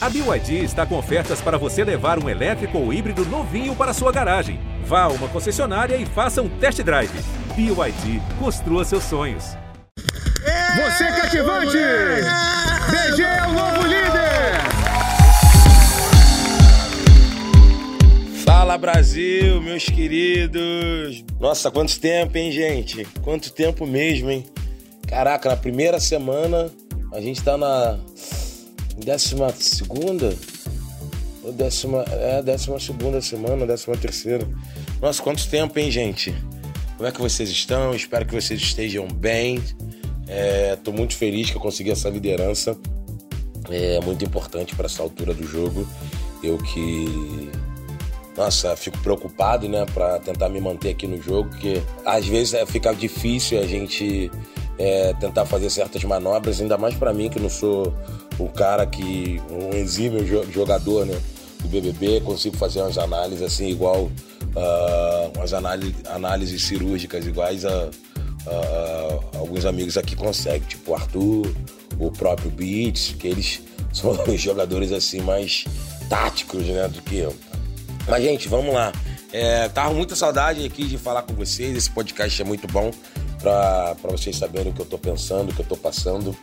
A BYD está com ofertas para você levar um elétrico ou híbrido novinho para sua garagem. Vá a uma concessionária e faça um test drive. BYD, construa seus sonhos. Você é cativante! DG é o novo líder! Fala Brasil, meus queridos! Nossa, quanto tempo, hein, gente? Quanto tempo mesmo, hein? Caraca, na primeira semana a gente tá na décima segunda? Ou décima. É, décima segunda semana, décima terceira. Nossa, quanto tempo, hein, gente? Como é que vocês estão? Espero que vocês estejam bem. É, tô muito feliz que eu consegui essa liderança. É muito importante para essa altura do jogo. Eu que nossa, fico preocupado, né, para tentar me manter aqui no jogo, porque às vezes é, fica difícil a gente é, tentar fazer certas manobras, ainda mais para mim que não sou o cara que um exímio jogador, né, do BBB, consigo fazer umas análises assim igual uh, umas análises, cirúrgicas iguais a, a, a, alguns amigos aqui conseguem, tipo o Arthur, o próprio Beats, que eles são jogadores assim mais táticos, né, do que eu. Mas gente, vamos lá. É, tava muita saudade aqui de falar com vocês. Esse podcast é muito bom para vocês saberem o que eu tô pensando, o que eu tô passando.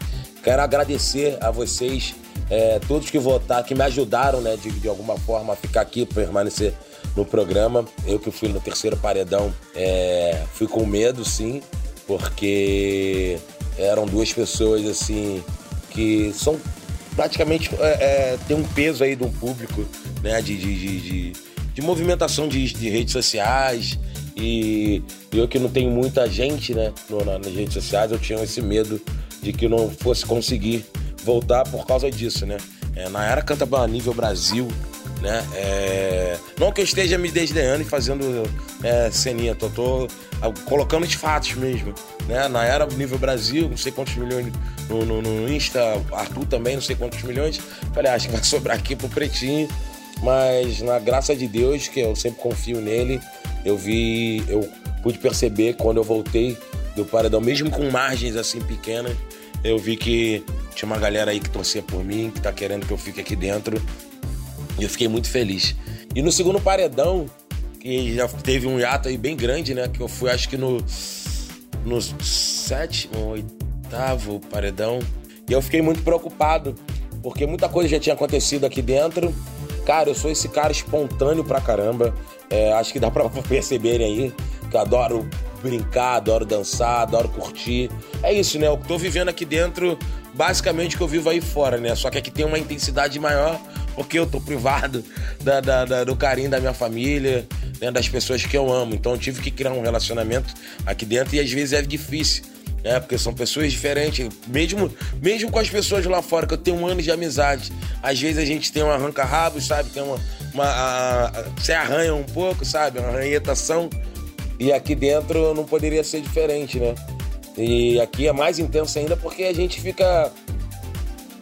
Quero agradecer a vocês, é, todos que votaram, que me ajudaram, né, de, de alguma forma a ficar aqui, permanecer no programa. Eu que fui no terceiro paredão, é, fui com medo, sim, porque eram duas pessoas assim que são praticamente é, é, tem um peso aí um público, né, de, de, de, de, de movimentação de, de redes sociais, e eu que não tenho muita gente, né, no, na, nas redes sociais, eu tinha esse medo de que não fosse conseguir voltar por causa disso, né? É, era Canta a nível Brasil, né? É, não que eu esteja me desdenhando e fazendo é, ceninha, tô, tô colocando os fatos mesmo, né? Na era nível Brasil, não sei quantos milhões no, no, no Insta, Arthur também, não sei quantos milhões. Falei, ah, acho que vai sobrar aqui pro Pretinho, mas na graça de Deus, que eu sempre confio nele, eu vi, eu pude perceber quando eu voltei do paredão, mesmo com margens assim pequenas, eu vi que tinha uma galera aí que torcia por mim, que tá querendo que eu fique aqui dentro. E eu fiquei muito feliz. E no segundo paredão, que já teve um hiato aí bem grande, né? Que eu fui, acho que no, no sétimo, oitavo paredão. E eu fiquei muito preocupado, porque muita coisa já tinha acontecido aqui dentro. Cara, eu sou esse cara espontâneo pra caramba. É, acho que dá pra perceberem aí que eu adoro brincar, adoro dançar, adoro curtir. É isso, né? Eu tô vivendo aqui dentro, basicamente o que eu vivo aí fora, né? Só que aqui tem uma intensidade maior, porque eu tô privado da, da, da, do carinho da minha família, né? das pessoas que eu amo. Então eu tive que criar um relacionamento aqui dentro e às vezes é difícil. né? porque são pessoas diferentes, mesmo, mesmo com as pessoas lá fora, que eu tenho um ano de amizade. Às vezes a gente tem um arranca-rabo, sabe? Tem uma. uma a, a, você arranha um pouco, sabe? Uma arranhetação. E aqui dentro não poderia ser diferente, né? E aqui é mais intenso ainda porque a gente fica.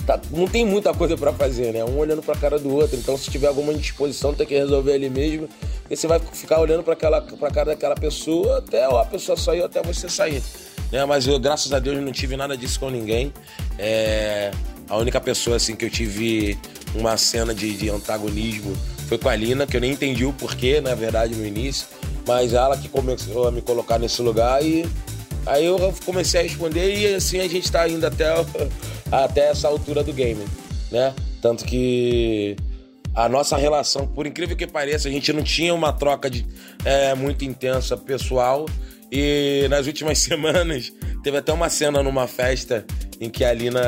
Tá, não tem muita coisa para fazer, né? Um olhando pra cara do outro. Então, se tiver alguma indisposição, tem que resolver ali mesmo. E você vai ficar olhando para aquela pra cara daquela pessoa até a pessoa sair até você sair. Né? Mas eu, graças a Deus, não tive nada disso com ninguém. É... A única pessoa assim que eu tive uma cena de, de antagonismo foi com a Lina, que eu nem entendi o porquê, na verdade, no início. Mas ela que começou a me colocar nesse lugar e aí eu comecei a responder e assim a gente tá indo até, até essa altura do game, né? Tanto que a nossa relação, por incrível que pareça, a gente não tinha uma troca de, é, muito intensa pessoal. E nas últimas semanas teve até uma cena numa festa em que a Lina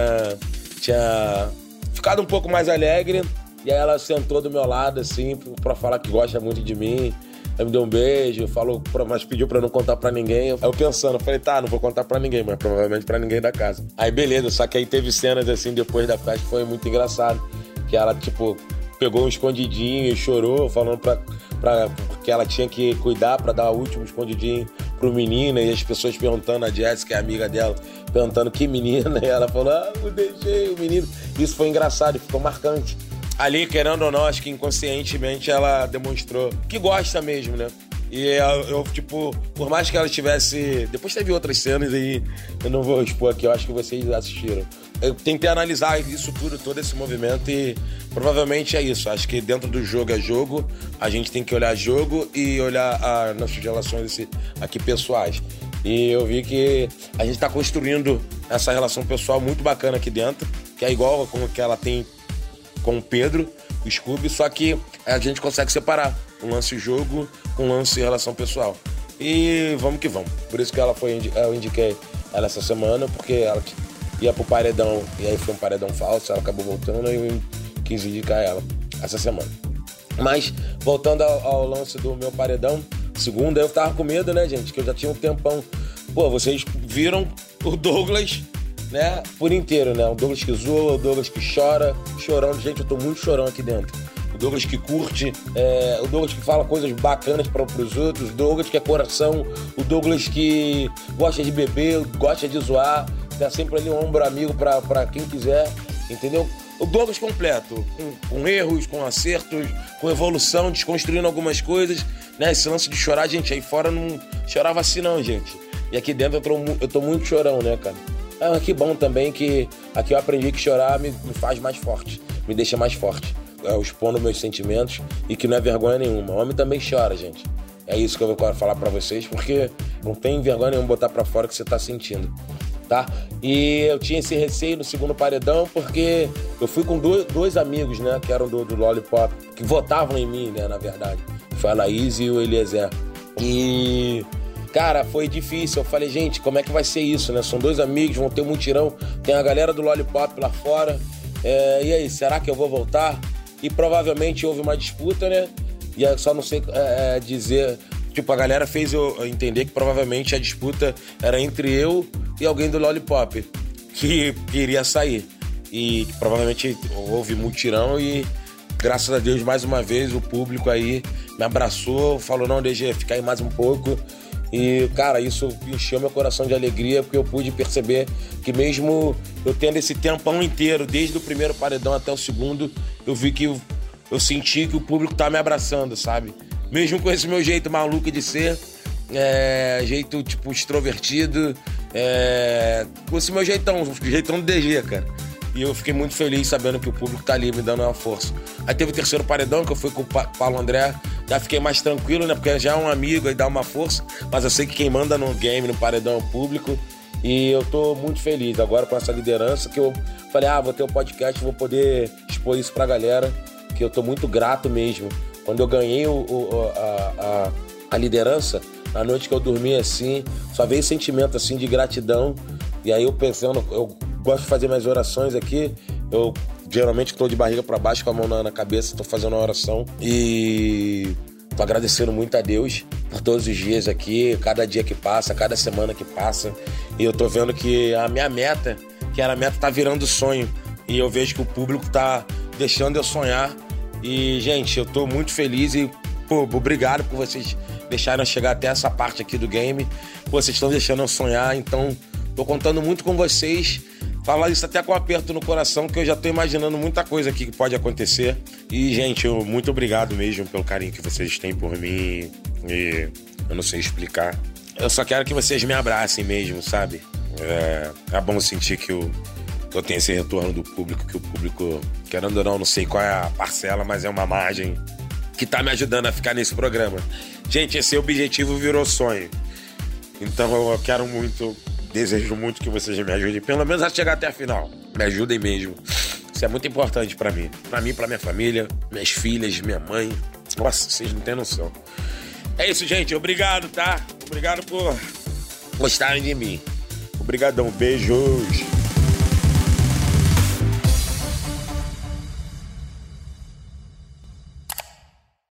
tinha ficado um pouco mais alegre. E aí ela sentou do meu lado, assim, pra falar que gosta muito de mim. Aí me deu um beijo, falou, mas pediu pra não contar pra ninguém. Aí eu pensando, falei, tá, não vou contar pra ninguém, mas provavelmente pra ninguém da casa. Aí beleza, só que aí teve cenas assim depois da festa foi muito engraçado. Que ela, tipo, pegou um escondidinho e chorou, falando pra, pra, que ela tinha que cuidar pra dar o último escondidinho pro menino. E as pessoas perguntando, a Jessica, que é amiga dela, perguntando que menina. E ela falou, ah, eu deixei o menino. Isso foi engraçado, ficou marcante ali, querendo ou não, acho que inconscientemente ela demonstrou que gosta mesmo, né? E eu, tipo, por mais que ela tivesse. Depois teve outras cenas aí, eu não vou expor aqui, eu acho que vocês assistiram. Eu tentei analisar isso tudo, todo esse movimento, e provavelmente é isso. Acho que dentro do jogo é jogo, a gente tem que olhar jogo e olhar as nossas relações aqui pessoais. E eu vi que a gente está construindo essa relação pessoal muito bacana aqui dentro, que é igual com que ela tem com o Pedro, o Scooby, só que a gente consegue separar um lance jogo com um lance relação pessoal. E vamos que vamos. Por isso que ela foi, eu indiquei ela essa semana, porque ela ia pro paredão, e aí foi um paredão falso, ela acabou voltando e eu quis indicar ela essa semana. Mas, voltando ao, ao lance do meu paredão, segunda, eu tava com medo, né, gente? Que eu já tinha um tempão. Pô, vocês viram o Douglas, né, por inteiro, né? O Douglas que zoa, o Douglas que chora, chorando. Gente, eu tô muito chorão aqui dentro. O Douglas que curte, é, o Douglas que fala coisas bacanas para os outros, o Douglas que é coração, o Douglas que gosta de beber, gosta de zoar, tá sempre ali um ombro amigo para quem quiser, entendeu? O Douglas completo, com, com, erros, com acertos, com evolução, desconstruindo algumas coisas, né? Esse lance de chorar, gente, aí fora não chorava assim não, gente. E aqui dentro eu tô, eu tô muito chorão, né, cara? Ah, que bom também que aqui eu aprendi que chorar me, me faz mais forte, me deixa mais forte. É, expondo meus sentimentos e que não é vergonha nenhuma. O homem também chora, gente. É isso que eu vou falar para vocês, porque não tem vergonha nenhuma botar para fora o que você tá sentindo tá? E eu tinha esse receio no segundo paredão porque eu fui com dois, dois amigos, né, que eram do, do Lollipop, que votavam em mim, né, na verdade. Foi a Laís e o Eliezer. E cara, foi difícil. Eu falei, gente, como é que vai ser isso, né? São dois amigos, vão ter um mutirão, tem a galera do Lollipop lá fora. É, e aí, será que eu vou voltar? E provavelmente houve uma disputa, né? E eu só não sei é, é dizer. Tipo, a galera fez eu entender que provavelmente a disputa era entre eu e alguém do Lollipop que queria sair. E provavelmente houve mutirão e graças a Deus mais uma vez o público aí me abraçou, falou não, DG, fica aí mais um pouco. E, cara, isso encheu meu coração de alegria, porque eu pude perceber que mesmo eu tendo esse tempão inteiro, desde o primeiro paredão até o segundo, eu vi que eu, senti que o público tá me abraçando, sabe? Mesmo com esse meu jeito maluco de ser, é, jeito, tipo, extrovertido, é, com esse meu jeitão, jeitão do DG, cara. E eu fiquei muito feliz sabendo que o público tá ali me dando uma força. Aí teve o terceiro paredão, que eu fui com o Paulo André. Já fiquei mais tranquilo, né? Porque já é um amigo e dá uma força. Mas eu sei que quem manda no game, no paredão, é o público. E eu tô muito feliz agora com essa liderança que eu falei, ah, vou ter um podcast, vou poder expor isso pra galera. Que eu tô muito grato mesmo. Quando eu ganhei o, o, a, a, a liderança, na noite que eu dormi assim, só veio sentimento assim de gratidão. E aí eu pensando, eu gosto de fazer minhas orações aqui. Eu geralmente estou de barriga para baixo com a mão na, na cabeça, estou fazendo uma oração e tô agradecendo muito a Deus por todos os dias aqui, cada dia que passa, cada semana que passa. E eu tô vendo que a minha meta, que era a meta, tá virando sonho. E eu vejo que o público tá deixando eu sonhar. E, gente, eu tô muito feliz e, pô, obrigado por vocês deixaram eu chegar até essa parte aqui do game. Vocês estão deixando eu sonhar, então tô contando muito com vocês. Falar isso até com um aperto no coração, que eu já tô imaginando muita coisa aqui que pode acontecer. E, gente, eu, muito obrigado mesmo pelo carinho que vocês têm por mim. E eu não sei explicar. Eu só quero que vocês me abracem mesmo, sabe? É, é bom sentir que eu, eu tenho esse retorno do público, que o público, querendo ou não, não sei qual é a parcela, mas é uma margem que tá me ajudando a ficar nesse programa. Gente, esse objetivo virou sonho. Então eu quero muito, desejo muito que vocês me ajudem, pelo menos a chegar até a final. Me ajudem mesmo. Isso é muito importante para mim. para mim, para minha família, minhas filhas, minha mãe. Nossa, vocês não têm noção. É isso, gente. Obrigado, tá? Obrigado por gostarem de mim. Obrigadão. Beijos.